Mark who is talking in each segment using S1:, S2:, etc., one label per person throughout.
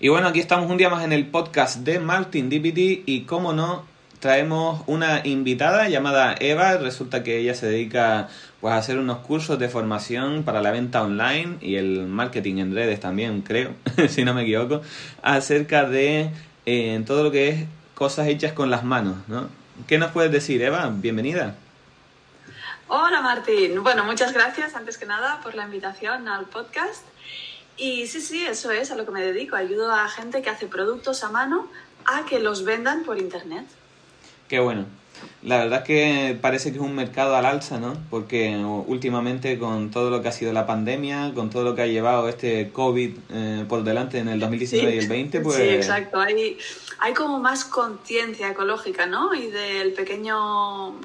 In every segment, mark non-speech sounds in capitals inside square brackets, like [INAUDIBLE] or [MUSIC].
S1: Y bueno, aquí estamos un día más en el podcast de Martin DPT y como no, traemos una invitada llamada Eva. Resulta que ella se dedica pues, a hacer unos cursos de formación para la venta online y el marketing en redes también, creo, [LAUGHS] si no me equivoco, acerca de eh, todo lo que es cosas hechas con las manos, ¿no? ¿Qué nos puedes decir, Eva? Bienvenida.
S2: Hola Martín. Bueno, muchas gracias antes que nada por la invitación al podcast. Y sí, sí, eso es a lo que me dedico. Ayudo a gente que hace productos a mano a que los vendan por internet.
S1: Qué bueno. La verdad es que parece que es un mercado al alza, ¿no? Porque últimamente con todo lo que ha sido la pandemia, con todo lo que ha llevado este COVID eh, por delante en el 2019 y el 20, pues...
S2: Sí, exacto. Hay, hay como más conciencia ecológica, ¿no? Y del pequeño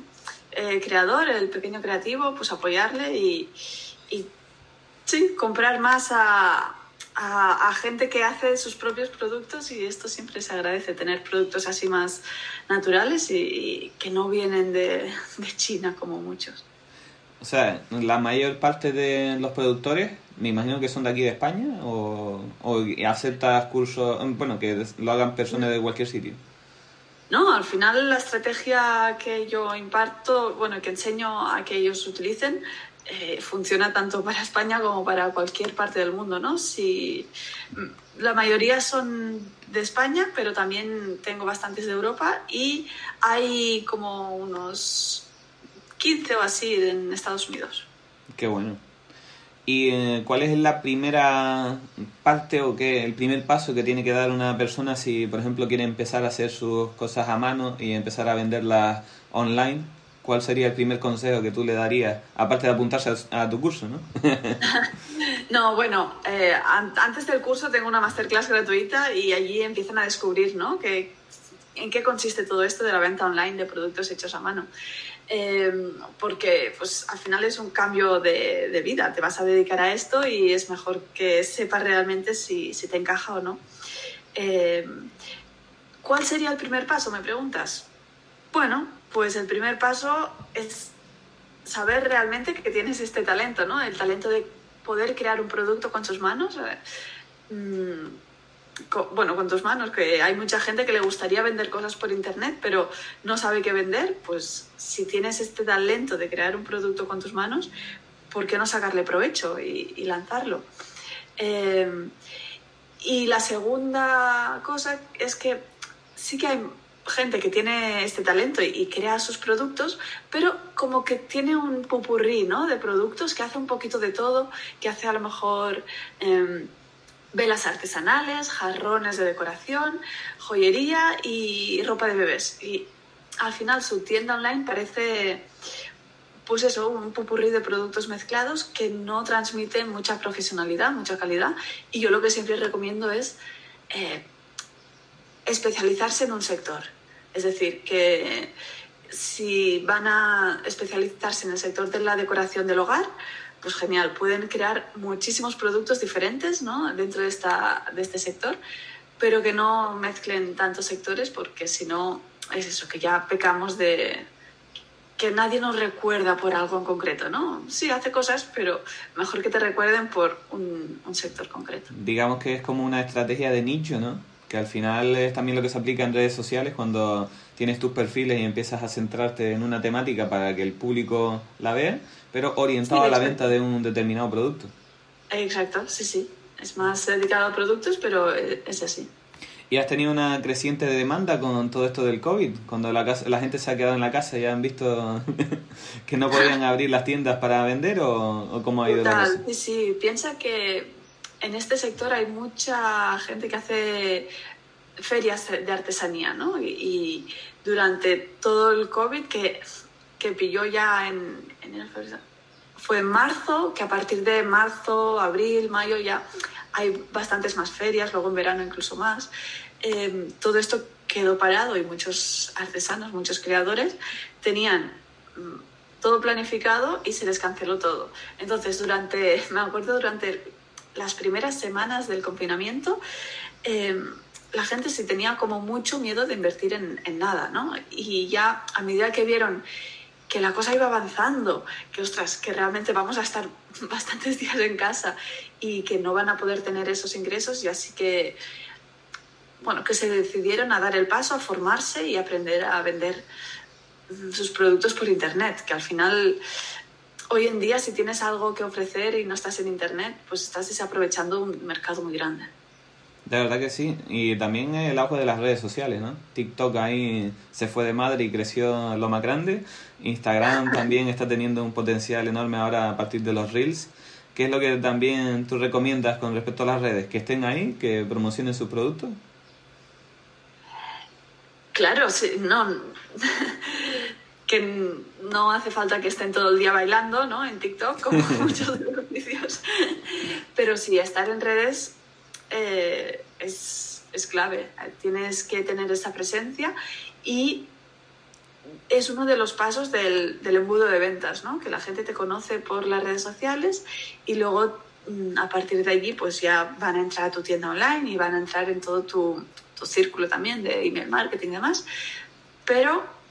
S2: eh, creador, el pequeño creativo, pues apoyarle y Sí, comprar más a, a, gente que hace sus propios productos y esto siempre se agradece, tener productos así más naturales y, que no vienen de, de, China como muchos.
S1: O sea, la mayor parte de los productores, me imagino que son de aquí de España o, o aceptas cursos, bueno, que lo hagan personas de cualquier sitio.
S2: No, al final la estrategia que yo imparto, bueno, que enseño a que ellos utilicen, eh, funciona tanto para España como para cualquier parte del mundo, ¿no? Si, la mayoría son de España, pero también tengo bastantes de Europa y hay como unos 15 o así en Estados Unidos.
S1: Qué bueno. ¿Y eh, cuál es la primera parte o qué, el primer paso que tiene que dar una persona si, por ejemplo, quiere empezar a hacer sus cosas a mano y empezar a venderlas online? ¿Cuál sería el primer consejo que tú le darías, aparte de apuntarse a, tu curso, no? [LAUGHS]
S2: no, bueno, eh, antes del curso tengo una masterclass gratuita y allí empiezan a descubrir, ¿no? Que, en qué consiste todo esto de la venta online de productos hechos a mano. Em, porque pues al final es un cambio de, vida, te vas a dedicar a esto y es mejor que sepas realmente si, si te encaja o no. Em, ¿Cuál sería el primer paso, me preguntas? Bueno, pues el primer paso es saber realmente que tienes este talento, ¿no? El talento de poder crear un producto con tus manos. Mm, bueno, con tus manos, que hay mucha gente que le gustaría vender cosas por internet, pero no sabe qué vender, pues si tienes este talento de crear un producto con tus manos, ¿por qué no sacarle provecho y, lanzarlo? Eh, y la segunda cosa es que sí que hay gente que tiene este talento y, crea sus productos, pero como que tiene un pupurrí ¿no? de productos que hace un poquito de todo, que hace a lo mejor em, velas artesanales, jarrones de decoración, joyería y ropa de bebés. Y al final su tienda online parece pues eso, un pupurrí de productos mezclados que no transmite mucha profesionalidad, mucha calidad. Y yo lo que siempre recomiendo es eh, especializarse en un sector. Es decir, que si van a especializarse en el sector de la decoración del hogar, pues genial, pueden crear muchísimos productos diferentes ¿no? dentro de, esta, de este sector, pero que no mezclen tantos sectores porque si no es eso, que ya pecamos de que nadie nos recuerda por algo en concreto, ¿no? Sí, hace cosas, pero mejor que te recuerden por un, un sector concreto.
S1: Digamos que es como una estrategia de nicho, ¿no? Que al final es también lo que se aplica en redes sociales cuando tienes tus perfiles y empiezas a centrarte en una temática para que el público la vea, pero orientado a la venta de un determinado producto.
S2: Exacto, sí, sí. Es más dedicado a productos, pero es así.
S1: ¿Y has tenido una creciente demanda con todo esto del COVID? Cuando la, la gente se ha quedado en la casa y han visto [LAUGHS] que no podían [LAUGHS] abrir las tiendas para vender o, cómo ha ido la cosa?
S2: Sí, sí. Piensa que en este sector hay mucha gente que hace ferias de artesanía, ¿no? Y, durante todo el COVID que, que pilló ya en, fue en marzo, que a partir de marzo, abril, mayo ya hay bastantes más ferias, luego en verano incluso más. Em, todo esto quedó parado y muchos artesanos, muchos creadores tenían mm, todo planificado y se les canceló todo. Entonces, durante, [LAUGHS] me acuerdo, durante las primeras semanas del confinamiento, em, la gente sí tenía como mucho miedo de invertir en, en, nada, ¿no? Y ya a medida que vieron que la cosa iba avanzando, que ostras, que realmente vamos a estar [LAUGHS] bastantes días en casa y que no van a poder tener esos ingresos, y así que, bueno, que se decidieron a dar el paso, a formarse y aprender a vender sus productos por Internet, que al final hoy en día si tienes algo que ofrecer y no estás en Internet, pues estás desaprovechando un mercado muy grande.
S1: De verdad que sí. Y también el auge de las redes sociales, ¿no? TikTok ahí se fue de madre y creció lo más grande. Instagram [LAUGHS] también está teniendo un potencial enorme ahora a partir de los Reels. ¿Qué es lo que también tú recomiendas con respecto a las redes? ¿Que estén ahí? ¿Que promocionen sus productos?
S2: Claro, sí, no. Que no hace falta que estén todo el día bailando, ¿no? En TikTok, como [LAUGHS] muchos de los vídeos. Pero sí, estar en redes eh, es, es, clave. Tienes que tener esa presencia y es uno de los pasos del, del, embudo de ventas, ¿no? Que la gente te conoce por las redes sociales y luego mm, a partir de allí pues ya van a entrar a tu tienda online y van a entrar en todo tu, tu círculo también de email marketing y demás. Pero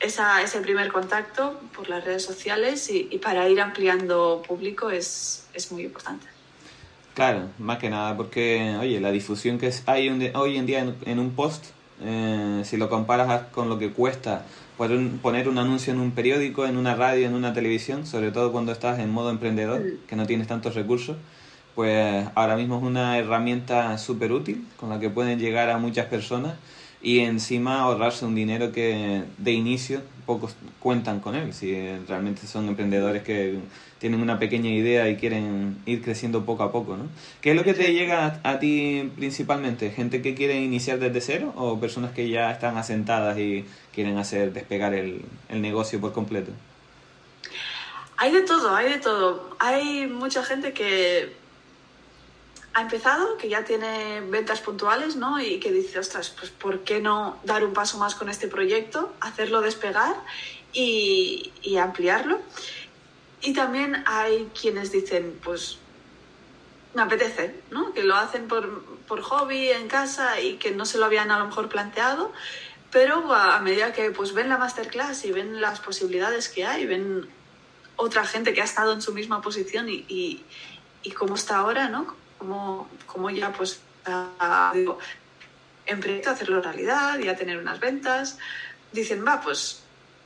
S2: esa, ese primer contacto por las redes sociales y, y para ir ampliando público es, es muy importante.
S1: Claro, más que nada, porque, oye, la difusión que hay hoy en día en, un post, eh, si lo comparas con lo que cuesta poner un anuncio en un periódico, en una radio, en una televisión, sobre todo cuando estás en modo emprendedor, mm. que no tienes tantos recursos, pues ahora mismo es una herramienta súper útil con la que pueden llegar a muchas personas y encima ahorrarse un dinero que de inicio pocos cuentan con él, si realmente son emprendedores que tienen una pequeña idea y quieren ir creciendo poco a poco, ¿no? ¿Qué es lo que te llega a, ti principalmente? ¿Gente que quiere iniciar desde cero o personas que ya están asentadas y quieren hacer despegar el, el negocio por completo?
S2: Hay de todo, hay de todo. Hay mucha gente que ha empezado, que ya tiene ventas puntuales, ¿no? Y que dice, ostras, pues ¿por qué no dar un paso más con este proyecto, hacerlo despegar y, y ampliarlo? Y también hay quienes dicen, pues me apetece, ¿no? Que lo hacen por, por, hobby en casa y que no se lo habían a lo mejor planteado, pero a, medida que pues ven la masterclass y ven las posibilidades que hay, ven otra gente que ha estado en su misma posición y, y, y cómo está ahora, ¿no? Cómo, cómo ya pues digo, en proyecto hacerlo realidad, ya tener unas ventas, dicen, va, pues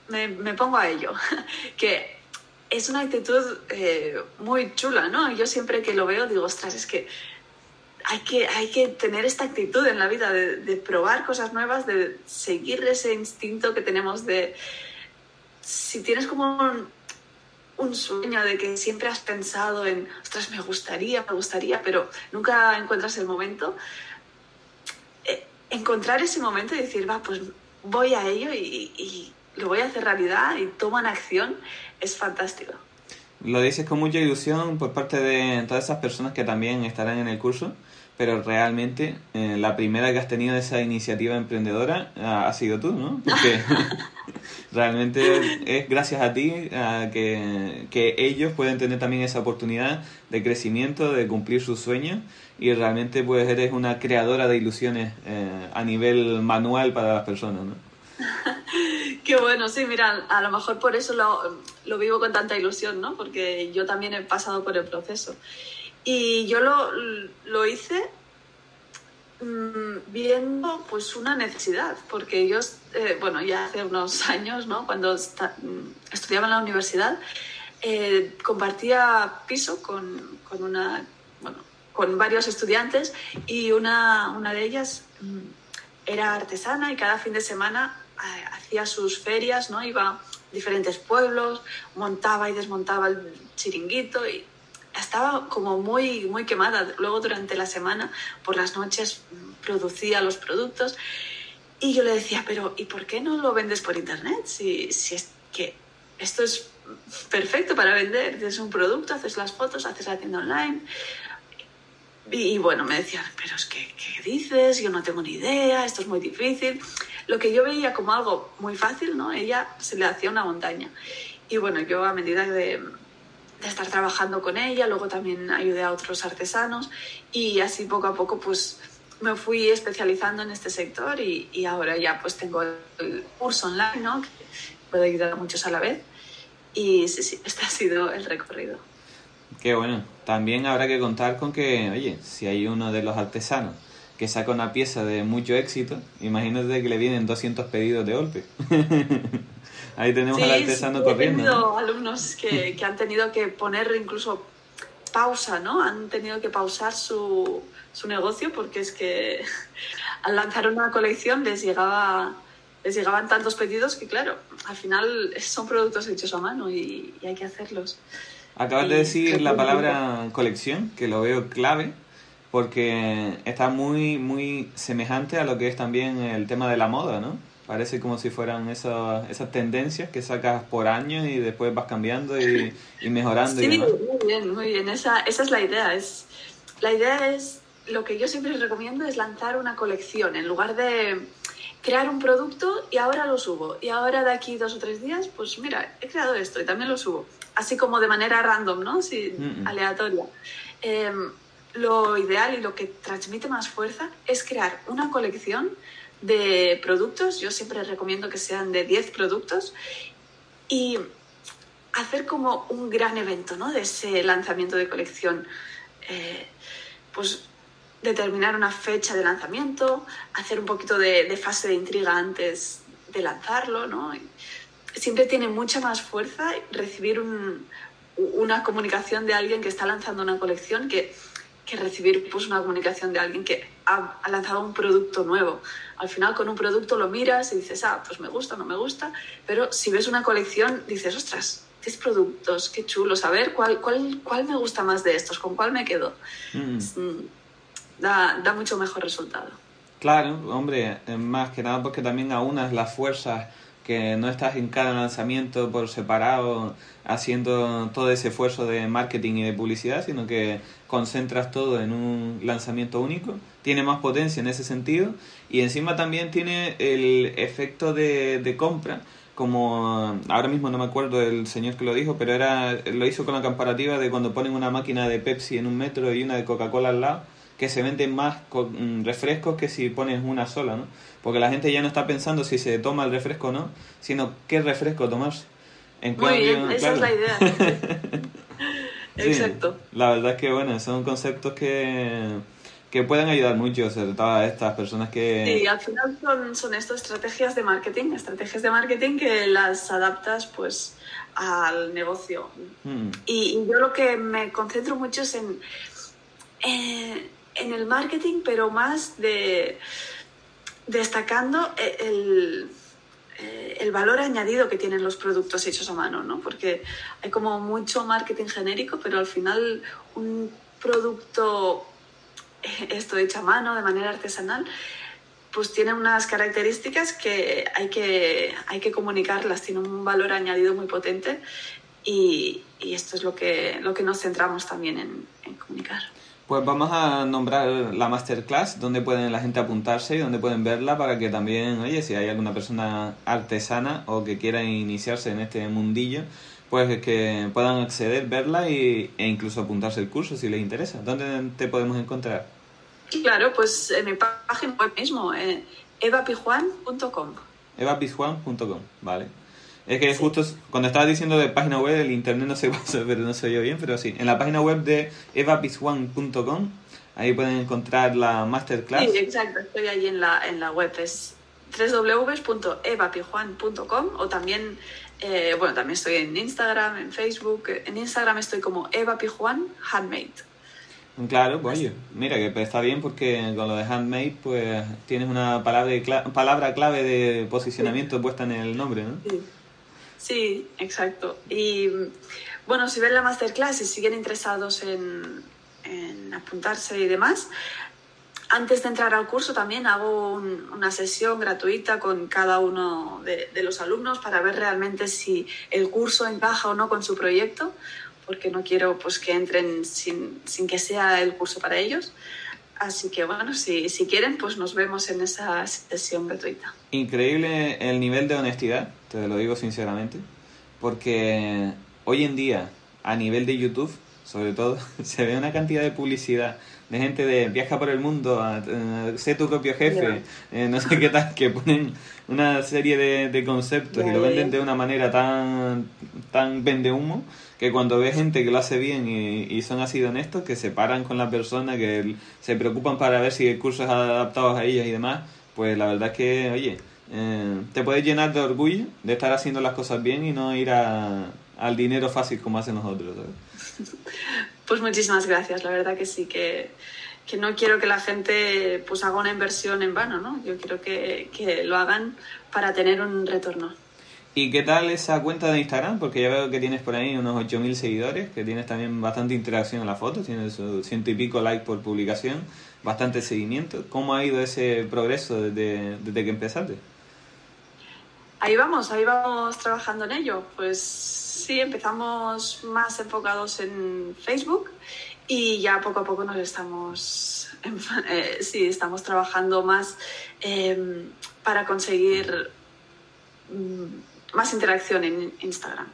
S2: me, me pongo a ello. [LAUGHS] que es una actitud eh, muy chula, ¿no? Yo siempre que lo veo digo, ostras, es que hay que, hay que tener esta actitud en la vida de, de probar cosas nuevas, de seguir ese instinto que tenemos de... Si tienes como un, un sueño de que siempre has pensado en, ostras, me gustaría, me gustaría, pero nunca encuentras el momento, eh, encontrar ese momento y decir, va, pues voy a ello y, lo voy a hacer realidad y toman acción, es fantástico.
S1: Lo dices con mucha ilusión por parte de todas esas personas que también estarán en el curso, pero realmente eh, la primera que has tenido esa iniciativa emprendedora ha, sido tú, ¿no? Porque [LAUGHS] [LAUGHS] realmente es gracias a ti que, que, ellos pueden tener también esa oportunidad de crecimiento, de cumplir sus sueños y realmente pues eres una creadora de ilusiones eh, a nivel manual para las personas, ¿no? [LAUGHS]
S2: Qué bueno, sí, mira, a lo mejor por eso lo, lo, vivo con tanta ilusión, ¿no? Porque yo también he pasado por el proceso. Y yo lo, lo hice mmm, viendo pues una necesidad, porque yo, eh, bueno, ya hace unos [LAUGHS] años, ¿no? Cuando está, mm, estudiaba en la universidad, eh, compartía piso con, con, una, bueno, con varios estudiantes y una, una de ellas mmm, era artesana y cada fin de semana hacía sus ferias, ¿no? Iba a diferentes pueblos, montaba y desmontaba el chiringuito y estaba como muy, muy quemada. Luego durante la semana, por las noches, producía los productos y yo le decía, pero ¿y por qué no lo vendes por internet? Si, si es que esto es perfecto para vender, tienes un producto, haces las fotos, haces la tienda online. Y, bueno, me decían, pero es que, ¿qué dices? Yo no tengo ni idea, esto es muy difícil. Lo que yo veía como algo muy fácil, ¿no? Ella se le hacía una montaña. Y bueno, yo a medida de, de estar trabajando con ella, luego también ayudé a otros artesanos y así poco a poco pues me fui especializando en este sector y, y ahora ya pues tengo el curso online, ¿no? Que puedo ayudar a muchos a la vez. Y sí, sí, este ha sido el recorrido.
S1: Qué bueno. También habrá que contar con que, oye, si hay uno de los artesanos que saca una pieza de mucho éxito, imagínate que le vienen 200 pedidos de golpe. [LAUGHS] Ahí tenemos al artesano corriendo.
S2: He tenido alumnos que, que, han tenido que poner incluso pausa, ¿no? Han tenido que pausar su, su negocio porque es que [LAUGHS] al lanzar una colección les llegaba les llegaban tantos pedidos que claro, al final son productos hechos a mano y, y hay que hacerlos.
S1: Acabas de decir la palabra colección, que lo veo clave, porque está muy, muy semejante a lo que es también el tema de la moda, ¿no? Parece como si fueran esas, esas tendencias que sacas por años y después vas cambiando y, y mejorando.
S2: Sí,
S1: y
S2: muy bien, muy bien. Esa, esa es la idea. Es, la idea es, lo que yo siempre recomiendo es lanzar una colección. En lugar de crear un producto y ahora lo subo. Y ahora de aquí dos o tres días, pues mira, he creado esto y también lo subo. Así como de manera random, ¿no? Sí,
S1: Mm, mm.
S2: aleatoria. Eh, lo ideal y lo que transmite más fuerza es crear una colección de productos. Yo siempre recomiendo que sean de 10 productos y hacer como un gran evento, ¿no? De ese lanzamiento de colección. Eh, pues determinar una fecha de lanzamiento, hacer un poquito de, fase de intriga antes de lanzarlo, ¿no? Siempre tiene mucha más fuerza recibir un, una comunicación de alguien que está lanzando una colección que, que recibir pues, una comunicación de alguien que ha, ha, lanzado un producto nuevo. Al final con un producto lo miras y dices, ah, pues me gusta, no me gusta, pero si ves una colección dices, ostras, 10 productos, qué chulos, a ver cuál, cuál, cuál me gusta más de estos, con cuál me quedo.
S1: Mm.
S2: Da, da mucho mejor resultado.
S1: Claro, hombre, más que nada porque también aunas las fuerzas que no estás en cada lanzamiento por separado haciendo todo ese esfuerzo de marketing y de publicidad, sino que concentras todo en un lanzamiento único. Tiene más potencia en ese sentido y encima también tiene el efecto de, compra como ahora mismo no me acuerdo del señor que lo dijo, pero era lo hizo con la comparativa de cuando ponen una máquina de Pepsi en un metro y una de Coca-Cola al lado, que se venden más con refrescos que si pones una sola, ¿no? Porque la gente ya no está pensando si se toma el refresco o no, sino qué refresco tomarse.
S2: En Muy cambio, bien, esa claro. es la idea. [LAUGHS] Exacto.
S1: La verdad es que, bueno, son conceptos que, que pueden ayudar mucho, sobre todo a estas personas que...
S2: Sí, al final son, son estas estrategias de marketing, estrategias de marketing que las adaptas pues al negocio.
S1: Mm.
S2: Y, y, yo lo que me concentro mucho es en, eh, en el marketing, pero más de destacando el, eh, el, valor añadido que tienen los productos hechos a mano, ¿no? Porque hay como mucho marketing genérico, pero al final un producto esto hecho a mano, de manera artesanal, pues tiene unas características que hay que, hay que comunicarlas, tiene un valor añadido muy potente y, y esto es lo que, lo que nos centramos también en, en comunicar.
S1: Pues vamos a nombrar la masterclass, donde pueden la gente apuntarse y donde pueden verla para que también, oye, si hay alguna persona artesana o que quiera iniciarse en este mundillo, pues que puedan acceder, verla y, e incluso apuntarse el curso si les interesa. ¿Dónde te podemos encontrar?
S2: Claro, pues en mi página web mismo, eh, evapijuan.com.
S1: evapijuan.com, vale. Es que sí. justo cuando estabas diciendo de página web, el internet no se pasa, pero no se oyó bien, pero sí. En la página web de evapisuan.com, ahí pueden encontrar la masterclass.
S2: Sí, exacto, estoy ahí en la, en la web. Es www.evapijuan.com o también, eh, bueno, también estoy en Instagram, en Facebook. En Instagram estoy como Eva Pijuan Handmade.
S1: Claro, pues oye, mira que está bien porque con lo de handmade pues tienes una palabra, cla palabra clave de posicionamiento sí. puesta en el nombre, ¿no?
S2: Sí. Sí, exacto. Y bueno, si ven la masterclass y siguen interesados en, en apuntarse y demás, antes de entrar al curso también hago un, una sesión gratuita con cada uno de, de, los alumnos para ver realmente si el curso encaja o no con su proyecto, porque no quiero pues que entren sin, sin que sea el curso para ellos. Así que bueno, si, si quieren, pues nos vemos en esa sesión gratuita.
S1: Increíble el nivel de honestidad, te lo digo sinceramente, porque hoy en día, a nivel de YouTube, sobre todo, [LAUGHS] se ve una cantidad de publicidad de gente de viaja por el mundo, a, sé tu propio jefe, eh, no sé qué tal, que ponen una serie de, de conceptos y lo venden de una manera tan, tan vende humo que cuando ve gente que lo hace bien y, y, son así de honestos, que se paran con la persona, que se preocupan para ver si el curso es adaptado a ellas y demás, pues la verdad es que, oye, eh, te puedes llenar de orgullo de estar haciendo las cosas bien y no ir a, al dinero fácil como hacen nosotros. [LAUGHS]
S2: Pues muchísimas gracias, la verdad que sí, que, que, no quiero que la gente pues haga una inversión en vano, ¿no? Yo quiero que, que lo hagan para tener un retorno.
S1: ¿Y qué tal esa cuenta de Instagram? Porque ya veo que tienes por ahí unos 8.000 seguidores, que tienes también bastante interacción en la foto, tienes ciento y pico likes por publicación, bastante seguimiento. ¿Cómo ha ido ese progreso desde, desde que empezaste?
S2: Ahí vamos, ahí vamos trabajando en ello. Pues sí, empezamos más enfocados en Facebook y ya poco a poco nos estamos, eh, sí, estamos trabajando más eh, para conseguir mm, más interacción en Instagram.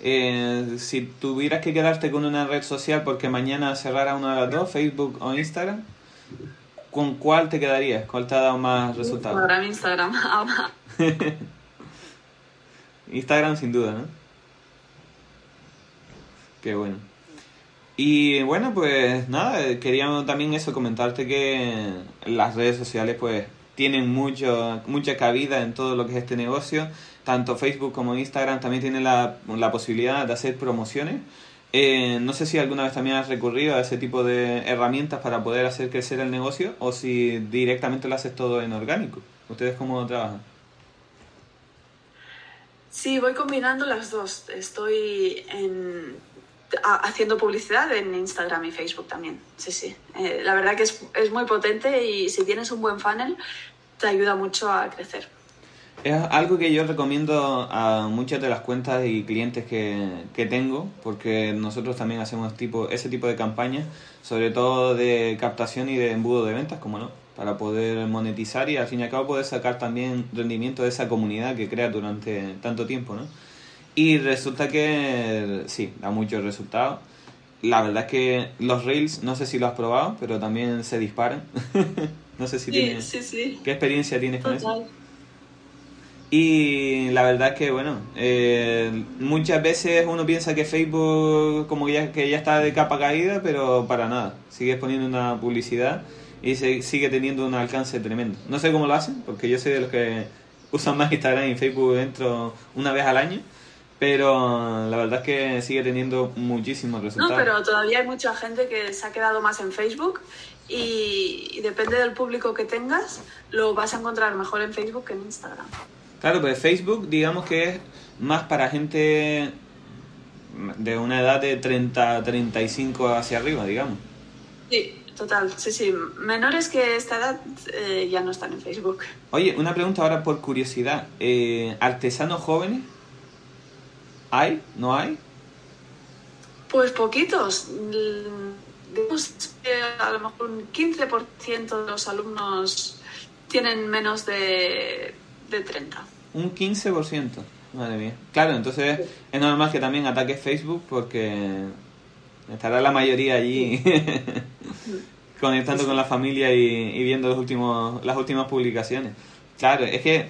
S1: Eh, si tuvieras que quedarte con una red social porque mañana cerrara una de las dos, Facebook o Instagram, ¿con cuál te quedarías? ¿Cuál te ha dado más resultados?
S2: Ahora Instagram. [LAUGHS] [LAUGHS]
S1: Instagram sin duda, ¿no? Qué bueno. Y bueno, pues nada, queríamos también eso, comentarte que las redes sociales pues tienen mucho, mucha cabida en todo lo que es este negocio. Tanto Facebook como Instagram también tienen la, la posibilidad de hacer promociones. Eh, no sé si alguna vez también has recurrido a ese tipo de herramientas para poder hacer crecer el negocio o si directamente lo haces todo en orgánico. ¿Ustedes cómo trabajan?
S2: Sí, voy combinando las dos. Estoy en, haciendo publicidad en Instagram y Facebook también. Sí, sí. Eh, la verdad que es, es, muy potente y si tienes un buen funnel te ayuda mucho a crecer.
S1: Es algo que yo recomiendo a muchas de las cuentas y clientes que, que tengo, porque nosotros también hacemos tipo, ese tipo de campañas, sobre todo de captación y de embudo de ventas, como no para poder monetizar y al fin y al cabo poder sacar también rendimiento de esa comunidad que crea durante tanto tiempo, ¿no? Y resulta que sí, da muchos resultados. La verdad es que los Rails, no sé si lo has probado, pero también se disparan. [LAUGHS] no sé si
S2: sí,
S1: tienes...
S2: Sí, sí.
S1: ¿Qué experiencia tienes Total. con eso? Y la verdad es que, bueno, eh, muchas veces uno piensa que Facebook como ya, que ya está de capa caída, pero para nada. Sigues poniendo una publicidad y se sigue teniendo un alcance tremendo. No sé cómo lo hacen, porque yo soy de los que usan más Instagram y Facebook dentro una vez al año, pero la verdad es que sigue teniendo muchísimos resultados.
S2: No, pero todavía hay mucha gente que se ha quedado más en Facebook y, y depende del público que tengas, lo vas a encontrar mejor en Facebook que en Instagram.
S1: Claro, pues Facebook digamos que es más para gente de una edad de 30, 35 hacia arriba, digamos.
S2: Sí, Total, sí, sí. Menores que esta edad eh, ya no están en Facebook.
S1: Oye, una pregunta ahora por curiosidad. Eh, ¿Artesanos jóvenes? ¿Hay? ¿No hay?
S2: Pues poquitos. Digamos que a lo mejor un 15% de los alumnos tienen menos de, de 30.
S1: Un 15%. Madre mía. Claro, entonces es normal que también ataque Facebook porque Estará la mayoría allí [LAUGHS] conectando con la familia y, y, viendo los últimos, las últimas publicaciones. Claro, es que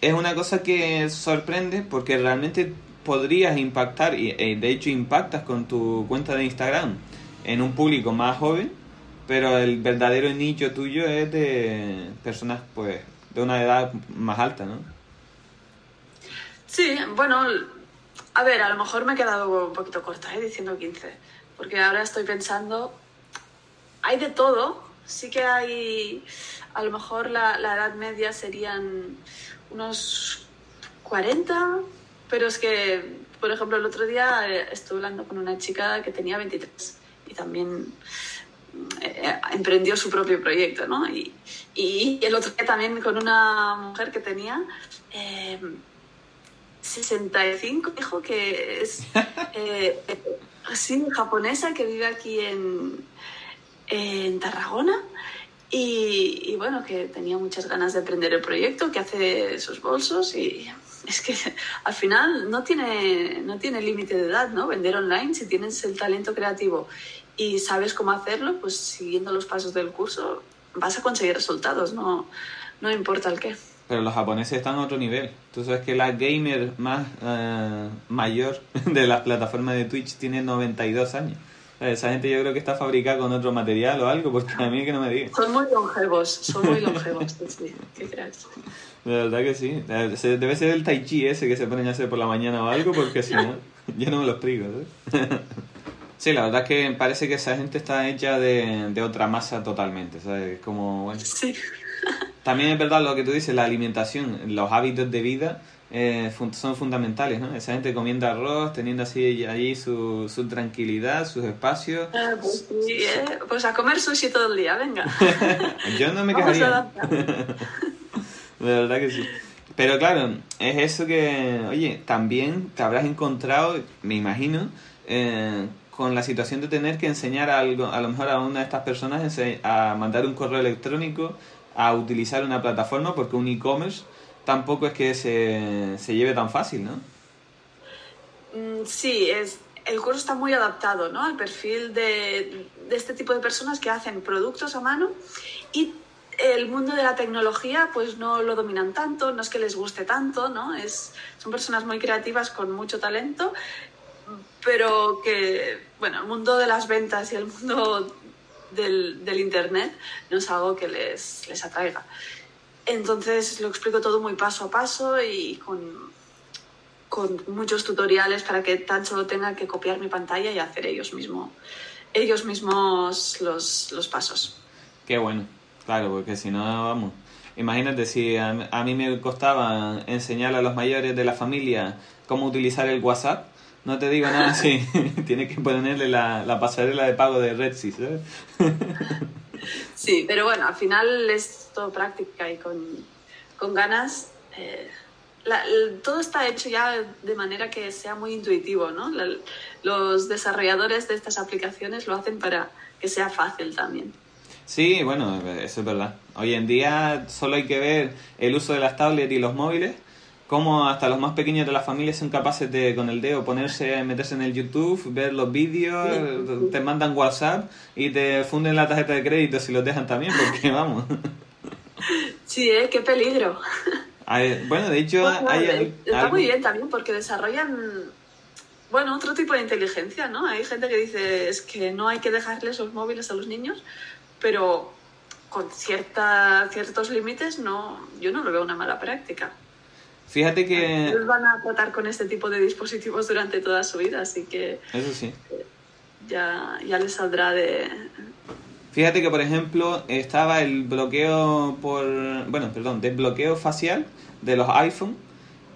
S1: es una cosa que sorprende porque realmente podrías impactar, y de hecho impactas con tu cuenta de Instagram en un público más joven, pero el verdadero nicho tuyo es de personas pues una edad más alta, ¿no?
S2: Sí, bueno, a ver, a lo mejor me he quedado un poquito corta, ¿eh? diciendo 15 porque ahora estoy pensando, hay de todo, sí que hay, a lo mejor la, la edad media serían unos 40, pero es que, por ejemplo, el otro día eh, estuve hablando con una chica que tenía 23 y también emprendió su propio proyecto, ¿no? Y, y, el otro día también con una mujer que tenía eh, 65, dijo que es... [LAUGHS] Eh, sí, japonesa que vive aquí en, en Tarragona. Y, bueno, que tenía muchas ganas de aprender el proyecto, que hace sus bolsos y es que [LAUGHS] al final no tiene, no tiene límite de edad, ¿no? Vender online, si tienes el talento creativo y sabes cómo hacerlo, pues siguiendo los pasos del curso vas a conseguir resultados, no, no importa el qué.
S1: Pero los japoneses están a otro nivel. Tú sabes que la gamer más eh, mayor [LAUGHS] de las plataformas de Twitch tiene 92 años. Esa gente yo creo que está fabricada con otro material o algo, porque a mí que no me diga.
S2: Son muy longevos, son muy longevos, sí, qué cracks.
S1: De verdad que sí. Debe ser el tai chi ese que se ponen a hacer por la mañana o algo, porque si no, yo no me lo explico. [LAUGHS] Sí, la verdad es que parece que esa gente está hecha de, de otra masa totalmente, ¿sabes? Como, bueno.
S2: Sí.
S1: También es verdad lo que tú dices, la alimentación, los hábitos de vida eh, son fundamentales, ¿no? Esa gente comiendo arroz, teniendo así allí su, su tranquilidad, sus espacios.
S2: Ah, pues, sí, ¿eh? pues a comer sushi todo el día, venga. [LAUGHS]
S1: Yo no me quejaría. [LAUGHS] de verdad que sí. Pero claro, es eso que, oye, también te habrás encontrado, me imagino, eh, con la situación de tener que enseñar algo, a lo mejor a una de estas personas a mandar un correo electrónico, a utilizar una plataforma, porque un e-commerce tampoco es que se, se lleve tan fácil, ¿no?
S2: Mm, sí, es, el curso está muy adaptado ¿no? al perfil de, este tipo de personas que hacen productos a mano y el mundo de la tecnología pues no lo dominan tanto, no es que les guste tanto, ¿no? Es, son personas muy creativas con mucho talento, pero que, bueno, el mundo de las ventas y el mundo del, del Internet no es algo que les, les atraiga. Entonces lo explico todo muy paso a paso y con, con muchos tutoriales para que tan solo tengan que copiar mi pantalla y hacer ellos, mismo, ellos mismos los, los pasos.
S1: Qué bueno, claro, porque si no, vamos. Imagínate si a, a, mí me costaba enseñar a los mayores de la familia cómo utilizar el WhatsApp. No te digo nada [LAUGHS] si [LAUGHS] tienes que ponerle la, la pasarela de pago de Redsys. ¿sabes? [LAUGHS]
S2: Sí, pero bueno, al final es todo práctica y con, con ganas. Eh, la, todo está hecho ya de manera que sea muy intuitivo, ¿no? La, los desarrolladores de estas aplicaciones lo hacen para que sea fácil también.
S1: Sí, bueno, eso es verdad. Hoy en día solo hay que ver el uso de las tablets y los móviles cómo hasta los más pequeños de la familia son capaces de con el dedo ponerse, meterse en el YouTube, ver los vídeos, te mandan WhatsApp y te funden la tarjeta de crédito si los dejan también, porque [LAUGHS] vamos.
S2: Sí, ¿eh? qué peligro.
S1: bueno, de hecho,
S2: hay, está algo... muy bien también porque desarrollan bueno, otro tipo de inteligencia, ¿no? Hay gente que dice es que no hay que dejarles los móviles a los niños, pero con cierta, ciertos límites no, yo no lo veo una mala práctica.
S1: Fíjate que...
S2: Ellos van a tratar con este tipo de dispositivos durante toda su vida, así que...
S1: Eso sí.
S2: Ya, ya les saldrá de...
S1: Fíjate que, por ejemplo, estaba el bloqueo por... Bueno, perdón, desbloqueo facial de los iPhone,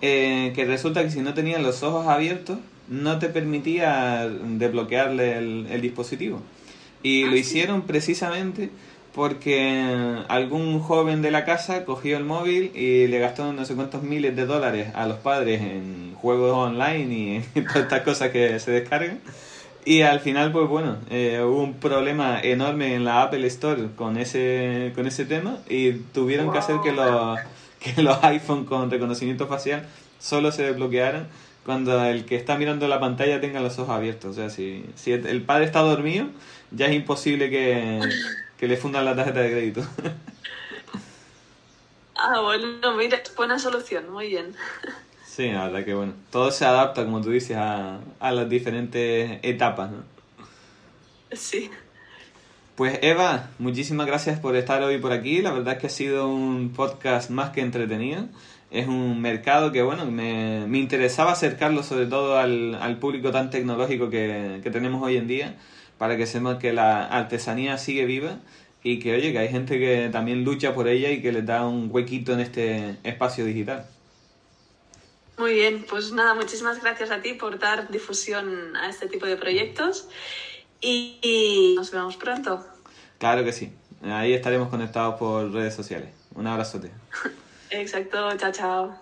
S1: eh, que resulta que si no tenían los ojos abiertos, no te permitía desbloquearle el, el dispositivo. Y
S2: ¿Ah,
S1: lo hicieron precisamente porque algún joven de la casa cogió el móvil y le gastó no sé cuántos miles de dólares a los padres en juegos online y [LAUGHS] en todas estas cosas que se descargan. Y al final, pues bueno, eh, hubo un problema enorme en la Apple Store con ese, con ese tema y tuvieron que hacer que los, que los iPhone con reconocimiento facial solo se desbloquearan cuando el que está mirando la pantalla tenga los ojos abiertos. O sea, si, si el padre está dormido, ya es imposible que, que le fundan la tarjeta de crédito.
S2: ah, bueno, mira, buena solución, muy bien.
S1: Sí, la verdad que bueno. Todo se adapta, como tú dices, a, a las diferentes etapas, ¿no?
S2: Sí.
S1: Pues Eva, muchísimas gracias por estar hoy por aquí. La verdad es que ha sido un podcast más que entretenido. Es un mercado que, bueno, me, me interesaba acercarlo sobre todo al, al público tan tecnológico que, que tenemos hoy en día para que sepan que la artesanía sigue viva y que, oye, que hay gente que también lucha por ella y que le da un huequito en este espacio digital.
S2: Muy bien, pues nada, muchísimas gracias a ti por dar difusión a este tipo de proyectos y, y nos vemos pronto.
S1: Claro que sí, ahí estaremos conectados por redes sociales. Un abrazote. [LAUGHS]
S2: Exacto, chao, chao.